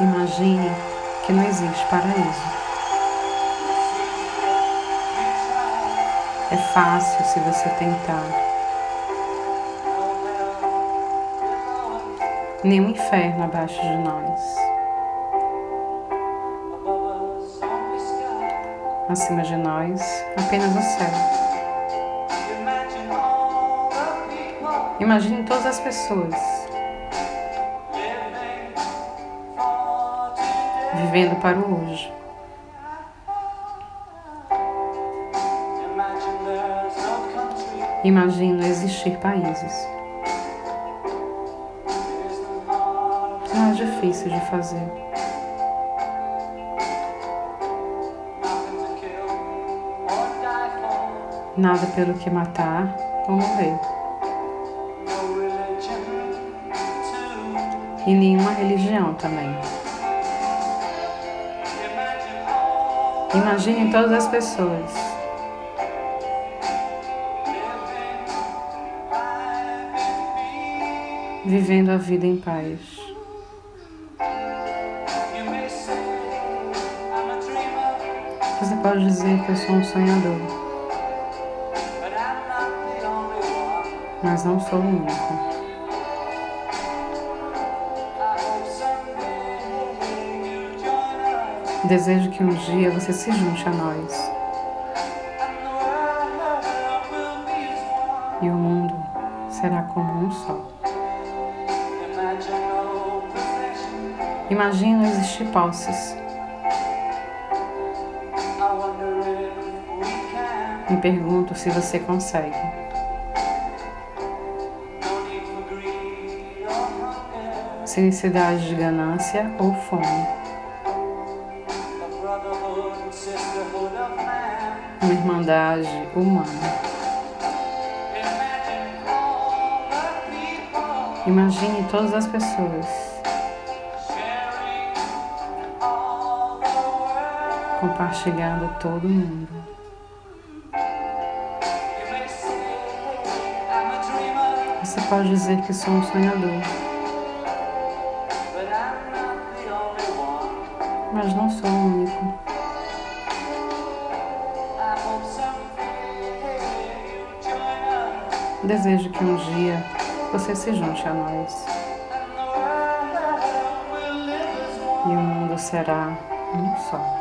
Imagine que não existe paraíso. É fácil se você tentar. Nenhum inferno abaixo de nós. Acima de nós, apenas o céu. Imagine todas as pessoas vivendo para o hoje. Imagine não existir países. Não é difícil de fazer. Nada pelo que matar ou morrer. e nenhuma religião também. Imagine todas as pessoas vivendo a vida em paz. Você pode dizer que eu sou um sonhador, mas não sou o único. Desejo que um dia você se junte a nós. E o mundo será como um só. Imagina existir posses. Me pergunto se você consegue. Sem necessidade de ganância ou fome. Uma irmandade humana. Imagine todas as pessoas compartilhando todo mundo. Você pode dizer que sou um sonhador, mas não sou o único. Desejo que um dia você se junte a nós. E o mundo será um só.